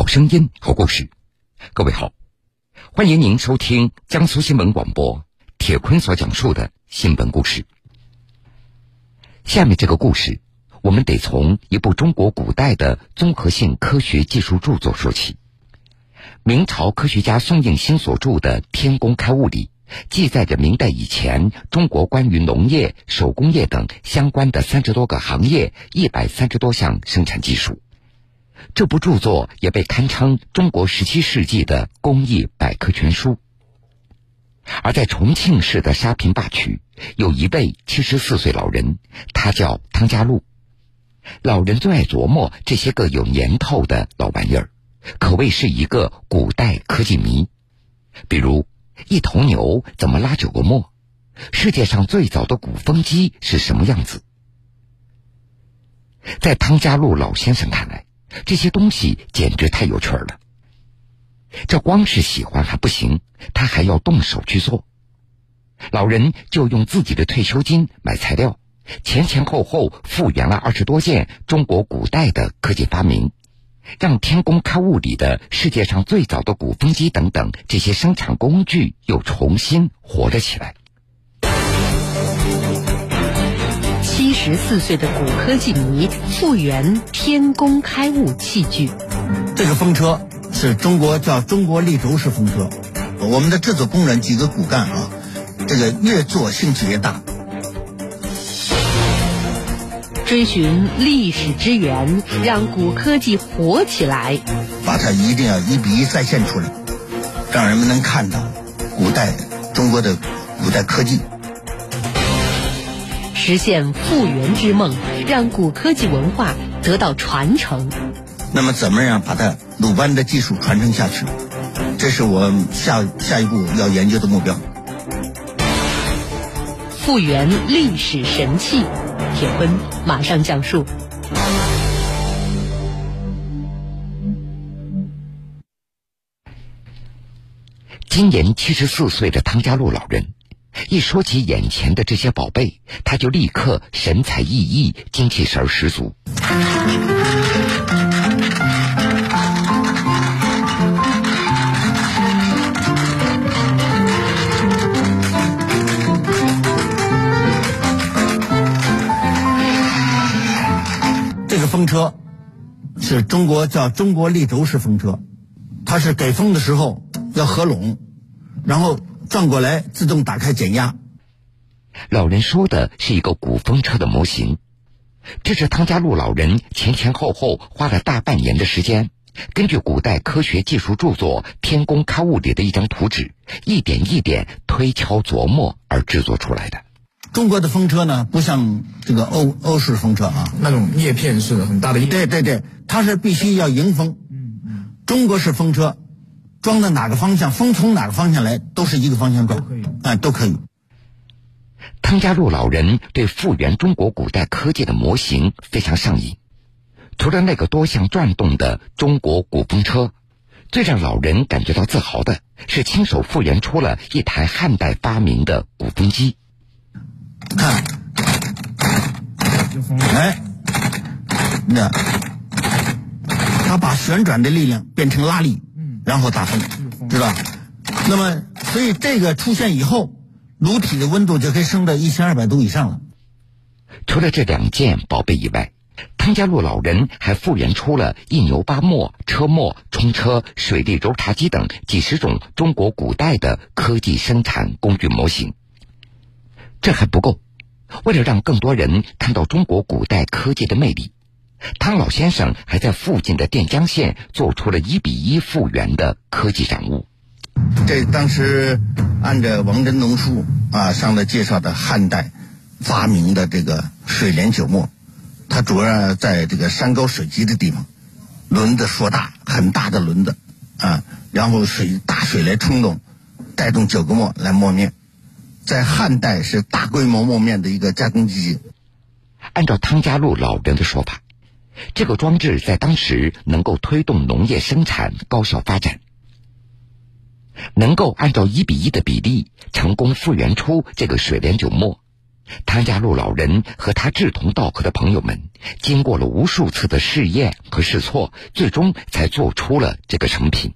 好声音，好故事。各位好，欢迎您收听江苏新闻广播铁坤所讲述的新闻故事。下面这个故事，我们得从一部中国古代的综合性科学技术著作说起。明朝科学家宋应星所著的《天工开物》里，记载着明代以前中国关于农业、手工业等相关的三十多个行业、一百三十多项生产技术。这部著作也被堪称中国十七世纪的工艺百科全书。而在重庆市的沙坪坝区，有一位七十四岁老人，他叫汤家禄。老人最爱琢磨这些个有年头的老玩意儿，可谓是一个古代科技迷。比如，一头牛怎么拉九个磨？世界上最早的鼓风机是什么样子？在汤家禄老先生看来，这些东西简直太有趣了。这光是喜欢还不行，他还要动手去做。老人就用自己的退休金买材料，前前后后复原了二十多件中国古代的科技发明，让天工开物里的世界上最早的鼓风机等等这些生产工具又重新活了起来。十四岁的古科技迷复原天工开物器具。这个风车是中国叫中国立轴式风车，我们的制作工人几个骨干啊，这个越做兴趣越大。追寻历史之源，让古科技活起来。把它一定要一比一再现出来，让人们能看到古代中国的古代科技。实现复原之梦，让古科技文化得到传承。那么，怎么样把它鲁班的技术传承下去？这是我下下一步要研究的目标。复原历史神器，铁坤马上讲述。今年七十四岁的汤家禄老人。一说起眼前的这些宝贝，他就立刻神采奕奕、精气神十足。这个风车是中国叫中国立轴式风车，它是给风的时候要合拢，然后。转过来，自动打开减压。老人说的是一个古风车的模型，这是汤家路老人前前后后花了大半年的时间，根据古代科学技术著作《天工开物》里的一张图纸，一点一点推敲琢磨而制作出来的。中国的风车呢，不像这个欧欧式风车啊，那种叶片式的很大的。对对对，它是必须要迎风。嗯嗯，中国式风车。装在哪个方向，风从哪个方向来，都是一个方向转，哎，都可以。汤家禄老人对复原中国古代科技的模型非常上瘾。除了那个多项转动的中国古风车，最让老人感觉到自豪的是亲手复原出了一台汉代发明的鼓风机。看，哎，那他把旋转的力量变成拉力。然后打风，对吧？那么，所以这个出现以后，炉体的温度就可以升到一千二百度以上了。除了这两件宝贝以外，汤家路老人还复原出了一牛八墨、车磨、冲车、水利揉茶机等几十种中国古代的科技生产工具模型。这还不够，为了让更多人看到中国古代科技的魅力。汤老先生还在附近的垫江县做出了一比一复原的科技展物。这当时按照王真农书啊上的介绍的汉代发明的这个水帘九磨，它主要在这个山高水急的地方，轮子硕大，很大的轮子啊，然后水大水来冲动，带动九个磨来磨面，在汉代是大规模磨面的一个加工机器。按照汤家路老人的说法。这个装置在当时能够推动农业生产高效发展，能够按照一比一的比例成功复原出这个水帘九磨，汤家路老人和他志同道合的朋友们，经过了无数次的试验和试错，最终才做出了这个成品。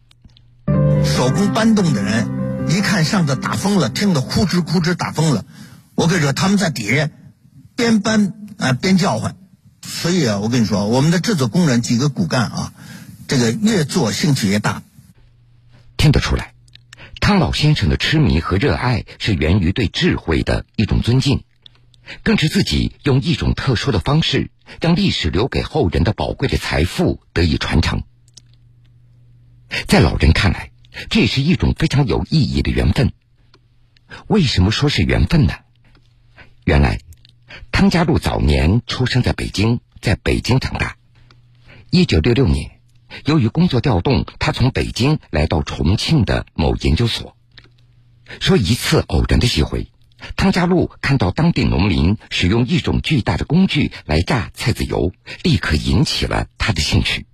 手工搬动的人，一看上头打风了，听得哭哧哭哧打风了。我跟你说，他们在底下边搬啊边叫唤。所以啊，我跟你说，我们的制作工人几个骨干啊，这个越做兴趣越大。听得出来，汤老先生的痴迷和热爱是源于对智慧的一种尊敬。更是自己用一种特殊的方式，让历史留给后人的宝贵的财富得以传承。在老人看来，这也是一种非常有意义的缘分。为什么说是缘分呢？原来，汤家禄早年出生在北京，在北京长大。一九六六年，由于工作调动，他从北京来到重庆的某研究所。说一次偶然的机会。汤家禄看到当地农民使用一种巨大的工具来榨菜籽油，立刻引起了他的兴趣。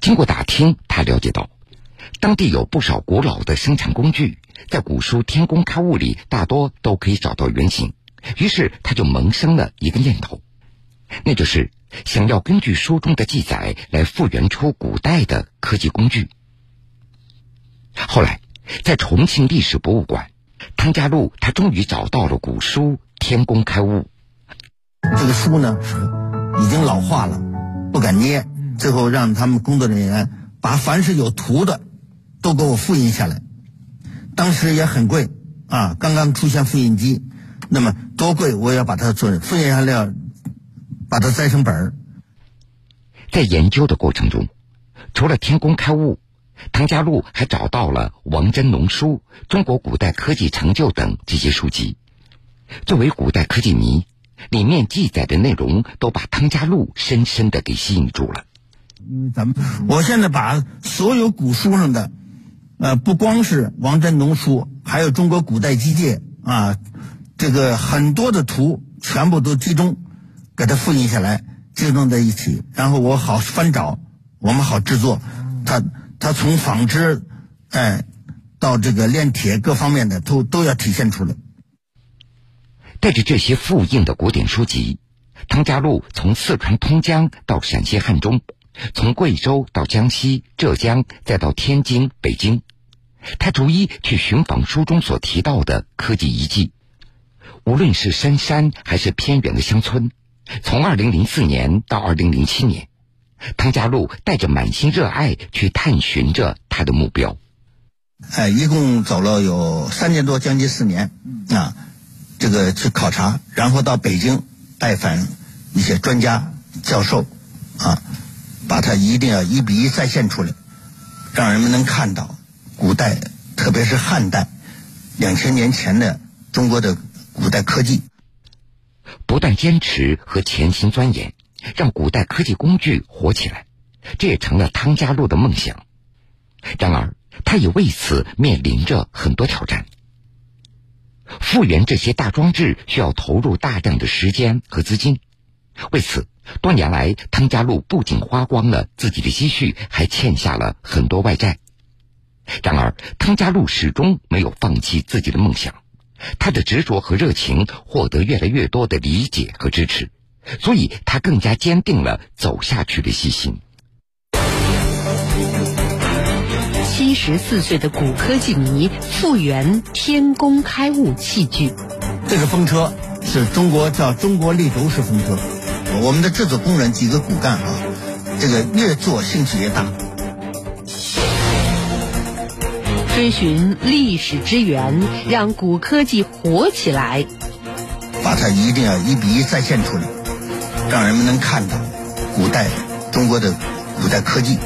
经过打听，他了解到，当地有不少古老的生产工具，在古书《天工开物》里大多都可以找到原型。于是他就萌生了一个念头，那就是想要根据书中的记载来复原出古代的科技工具。后来，在重庆历史博物馆。汤家禄他终于找到了古书《天工开物》。这个书呢已经老化了，不敢捏。最后让他们工作人员把凡是有图的都给我复印下来。当时也很贵啊，刚刚出现复印机，那么多贵我也要把它做复印下来，把它摘成本儿。在研究的过程中，除了《天工开物》。唐家路还找到了《王真农书》《中国古代科技成就》等这些书籍。作为古代科技迷，里面记载的内容都把汤家路深深的给吸引住了。嗯，咱们我现在把所有古书上的，呃，不光是《王真农书》，还有《中国古代机械》啊，这个很多的图全部都集中，给它复印下来，集中在一起，然后我好翻找，我们好制作它。它从纺织，哎，到这个炼铁各方面的都都要体现出来。带着这些复印的古典书籍，汤家禄从四川通江到陕西汉中，从贵州到江西、浙江，再到天津、北京，他逐一去寻访书中所提到的科技遗迹。无论是深山还是偏远的乡村，从二零零四年到二零零七年。汤家禄带着满心热爱去探寻着他的目标。哎，一共走了有三年多，将近四年啊，这个去考察，然后到北京拜访一些专家、教授啊，把它一定要一比一再现出来，让人们能看到古代，特别是汉代两千年前的中国的古代科技。不断坚持和潜心钻研。让古代科技工具火起来，这也成了汤家禄的梦想。然而，他也为此面临着很多挑战。复原这些大装置需要投入大量的时间和资金，为此，多年来汤家禄不仅花光了自己的积蓄，还欠下了很多外债。然而，汤家禄始终没有放弃自己的梦想，他的执着和热情获得越来越多的理解和支持。所以他更加坚定了走下去的信心。七十四岁的古科技迷复原天工开物器具。这个风车是中国叫中国立轴式风车。我们的制作工人几个骨干啊，这个越做兴趣越大。追寻历史之源，让古科技活起来。把它一定要一比一再现出来。让人们能看到古代中国的古代科技，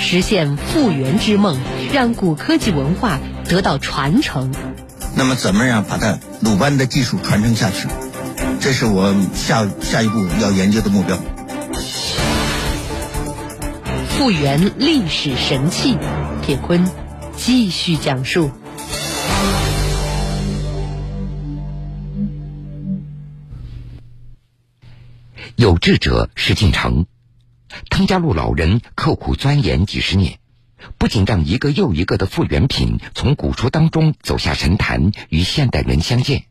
实现复原之梦，让古科技文化得到传承。那么，怎么样把它鲁班的技术传承下去？这是我下下一步要研究的目标。复原历史神器，铁坤继续讲述。有志者事竟成，汤家禄老人刻苦钻研几十年，不仅让一个又一个的复原品从古书当中走下神坛与现代人相见，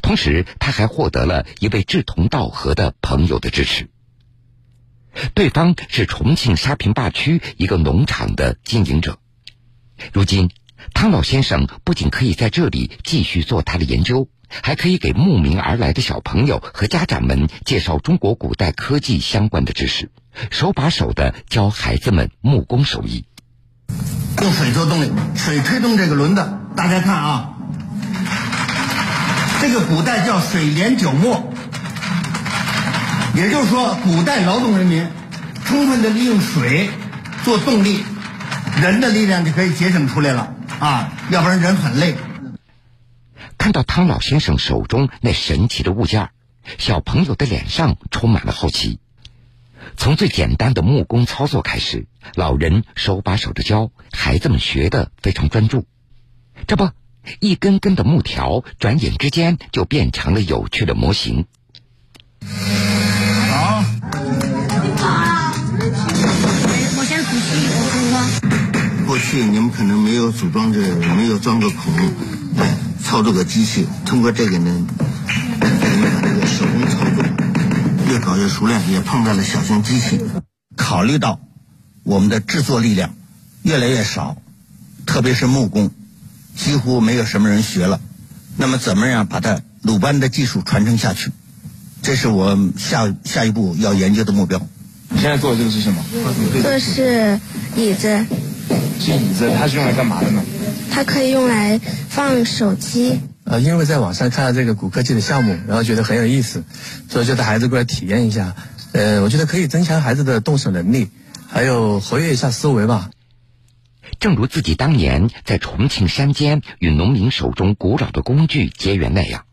同时他还获得了一位志同道合的朋友的支持。对方是重庆沙坪坝区一个农场的经营者。如今，汤老先生不仅可以在这里继续做他的研究，还可以给慕名而来的小朋友和家长们介绍中国古代科技相关的知识，手把手的教孩子们木工手艺。用水做动力，水推动这个轮子。大家看啊，这个古代叫水帘九磨，也就是说，古代劳动人民充分的利用水做动力，人的力量就可以节省出来了啊，要不然人很累。看到汤老先生手中那神奇的物件，小朋友的脸上充满了好奇。从最简单的木工操作开始，老人手把手的教，孩子们学的非常专注。这不，一根根的木条，转眼之间就变成了有趣的模型。去你们可能没有组装这，没有装个孔，操作个机器，通过这个呢，你把这个手工操作越搞越熟练，也碰到了小型机器。考虑到我们的制作力量越来越少，特别是木工，几乎没有什么人学了。那么怎么样把它鲁班的技术传承下去？这是我下下一步要研究的目标。你现在做的这个是什么？这是椅子，是椅子，它是用来干嘛的呢？它可以用来放手机。呃，因为在网上看到这个古科技的项目，然后觉得很有意思，所以就带孩子过来体验一下。呃，我觉得可以增强孩子的动手能力，还有活跃一下思维吧。正如自己当年在重庆山间与农民手中古老的工具结缘那样，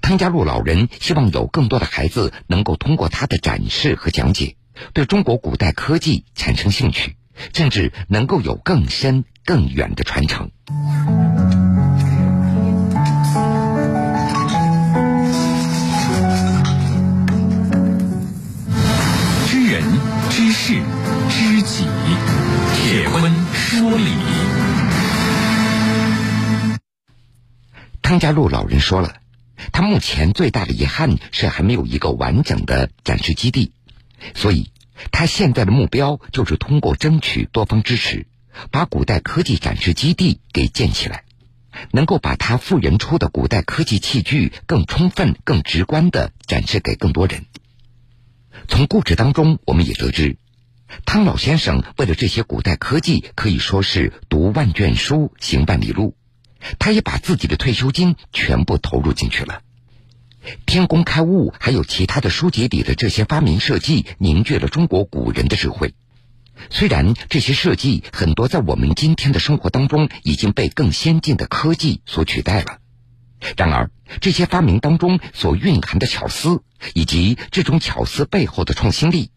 汤家路老人希望有更多的孩子能够通过他的展示和讲解，对中国古代科技产生兴趣，甚至能够有更深更远的传承。知人知事知己，铁坤说理。汤家路老人说了，他目前最大的遗憾是还没有一个完整的展示基地，所以他现在的目标就是通过争取多方支持，把古代科技展示基地给建起来，能够把他复原出的古代科技器具更充分、更直观的展示给更多人。从故事当中，我们也得知，汤老先生为了这些古代科技，可以说是读万卷书，行万里路。他也把自己的退休金全部投入进去了。天工开物，还有其他的书籍里的这些发明设计，凝聚了中国古人的智慧。虽然这些设计很多在我们今天的生活当中已经被更先进的科技所取代了，然而这些发明当中所蕴含的巧思，以及这种巧思背后的创新力，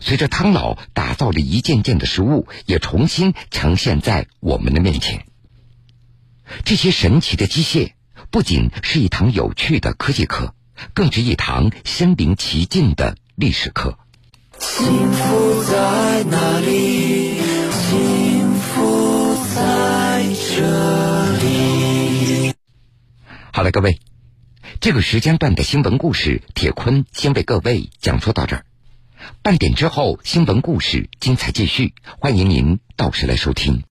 随着汤老打造了一件件的实物，也重新呈现在我们的面前。这些神奇的机械，不仅是一堂有趣的科技课，更是一堂身临其境的历史课。幸福在哪里？幸福在这里。好了，各位，这个时间段的新闻故事，铁坤先为各位讲述到这儿。半点之后，新闻故事精彩继续，欢迎您到时来收听。